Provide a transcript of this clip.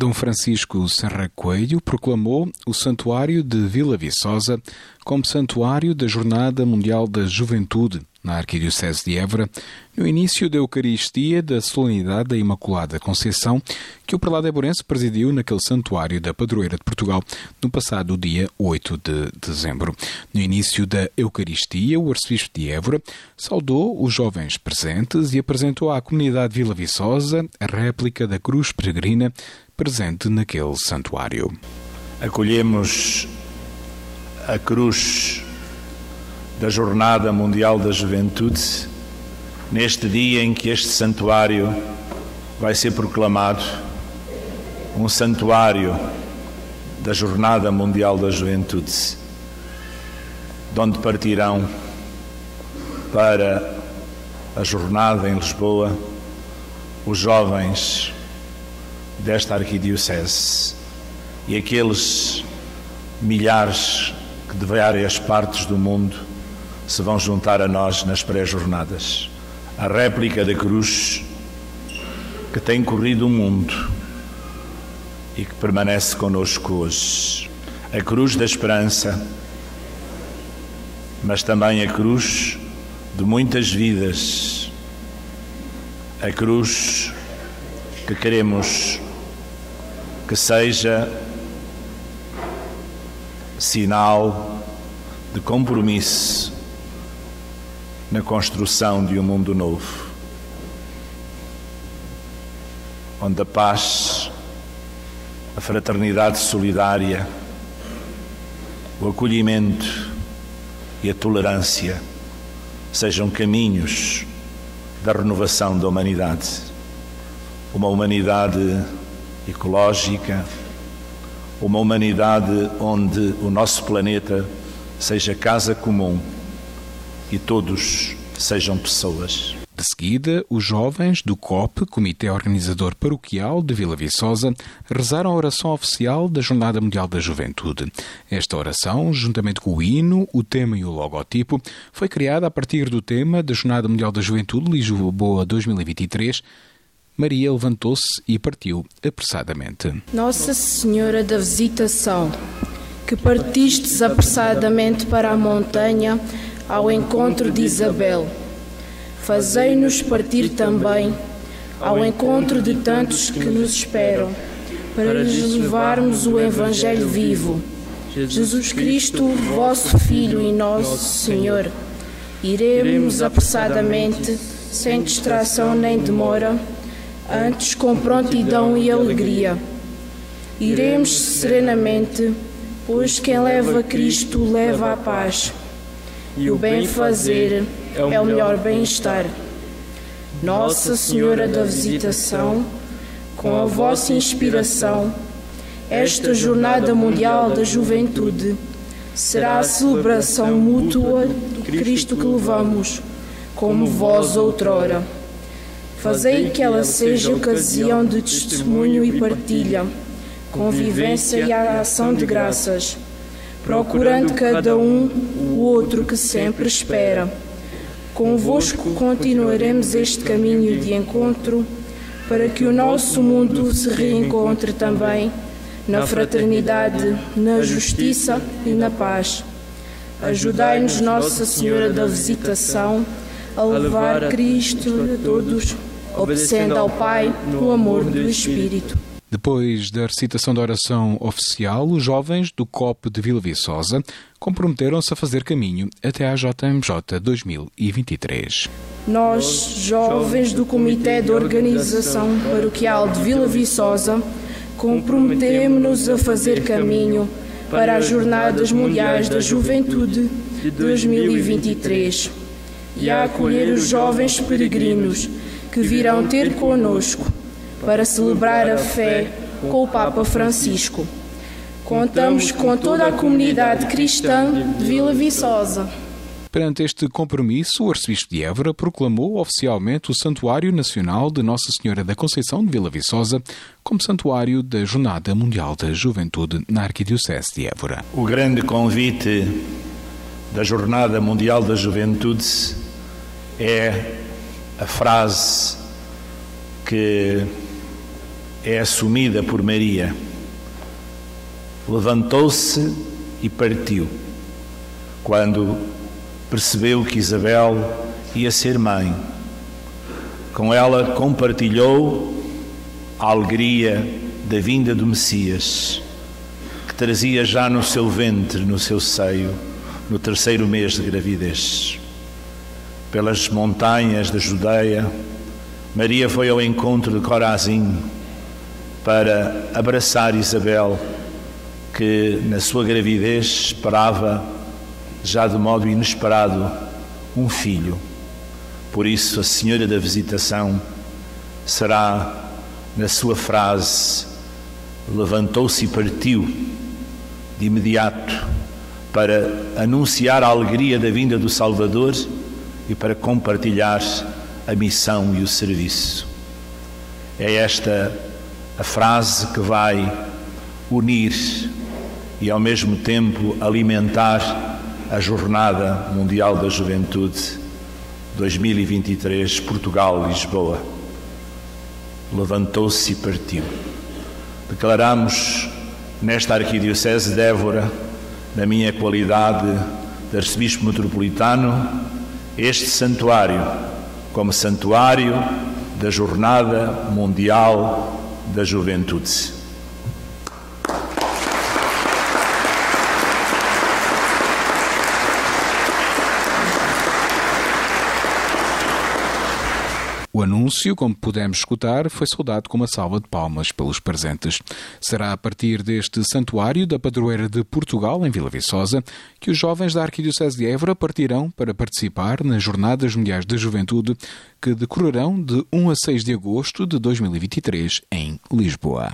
Dom Francisco Serra Coelho proclamou o Santuário de Vila Viçosa como Santuário da Jornada Mundial da Juventude na Arquidiocese de Évora, no início da Eucaristia da Solenidade da Imaculada Conceição, que o prelado Eborense presidiu naquele santuário da Padroeira de Portugal no passado dia 8 de dezembro. No início da Eucaristia, o arcebispo de Évora saudou os jovens presentes e apresentou à comunidade Vila Viçosa a réplica da cruz peregrina presente naquele santuário. Acolhemos a cruz da Jornada Mundial da Juventude, neste dia em que este santuário vai ser proclamado um santuário da Jornada Mundial da Juventude, de onde partirão para a jornada em Lisboa os jovens desta arquidiocese e aqueles milhares que de várias partes do mundo se vão juntar a nós nas pré-jornadas. A réplica da cruz que tem corrido o mundo e que permanece conosco hoje. A cruz da esperança, mas também a cruz de muitas vidas. A cruz que queremos que seja sinal de compromisso na construção de um mundo novo, onde a paz, a fraternidade solidária, o acolhimento e a tolerância sejam caminhos da renovação da humanidade. Uma humanidade ecológica, uma humanidade onde o nosso planeta seja casa comum e todos sejam pessoas. De seguida, os jovens do COP, Comitê Organizador Paroquial de Vila Viçosa, rezaram a oração oficial da Jornada Mundial da Juventude. Esta oração, juntamente com o hino, o tema e o logotipo, foi criada a partir do tema da Jornada Mundial da Juventude Lisboa 2023. Maria levantou-se e partiu apressadamente. Nossa Senhora da Visitação, que partistes apressadamente para a montanha, ao encontro de Isabel. Fazei-nos partir também ao encontro de tantos que nos esperam, para lhes levarmos o Evangelho vivo. Jesus Cristo, vosso Filho e nosso Senhor, iremos apressadamente, sem distração nem demora, antes com prontidão e alegria. Iremos serenamente, pois quem leva Cristo leva a paz e o bem-fazer é o melhor bem-estar. Nossa Senhora da Visitação, com a vossa inspiração, esta Jornada Mundial da Juventude será a celebração mútua do Cristo que levamos, como vós outrora. Fazei que ela seja ocasião de testemunho e partilha, convivência e ação de graças procurando cada um o outro que sempre espera. Convosco continuaremos este caminho de encontro para que o nosso mundo se reencontre também na fraternidade, na justiça e na paz. Ajudai-nos, Nossa Senhora da Visitação, a levar Cristo a todos, obedecendo ao Pai no amor do Espírito. Depois da recitação da oração oficial, os jovens do COP de Vila Viçosa comprometeram-se a fazer caminho até à JMJ 2023. Nós, jovens do Comitê de Organização Paroquial de Vila Viçosa, comprometemos-nos a fazer caminho para as Jornadas Mundiais da Juventude de 2023 e a acolher os jovens peregrinos que virão ter conosco para celebrar a fé com o Papa Francisco. Contamos com toda a comunidade cristã de Vila Viçosa. Perante este compromisso, o arcebispo de Évora proclamou oficialmente o Santuário Nacional de Nossa Senhora da Conceição de Vila Viçosa como Santuário da Jornada Mundial da Juventude na Arquidiocese de Évora. O grande convite da Jornada Mundial da Juventude é a frase que é assumida por Maria. Levantou-se e partiu, quando percebeu que Isabel ia ser mãe. Com ela compartilhou a alegria da vinda do Messias, que trazia já no seu ventre, no seu seio, no terceiro mês de gravidez. Pelas montanhas da Judeia, Maria foi ao encontro de Corazim para abraçar Isabel, que na sua gravidez esperava, já de modo inesperado, um filho. Por isso, a Senhora da Visitação será, na sua frase, levantou-se e partiu de imediato para anunciar a alegria da vinda do Salvador e para compartilhar a missão e o serviço. É esta a frase que vai unir e ao mesmo tempo alimentar a Jornada Mundial da Juventude 2023 Portugal-Lisboa. Levantou-se e partiu. Declaramos nesta Arquidiocese de Évora, na minha qualidade de Arcebispo Metropolitano, este santuário como santuário da Jornada Mundial da Juventude. O anúncio, como pudemos escutar, foi saudado com uma salva de palmas pelos presentes. Será a partir deste santuário da padroeira de Portugal, em Vila Viçosa, que os jovens da Arquidiocese de Évora partirão para participar nas Jornadas Mundiais da Juventude, que decorrerão de 1 a 6 de agosto de 2023 em Lisboa.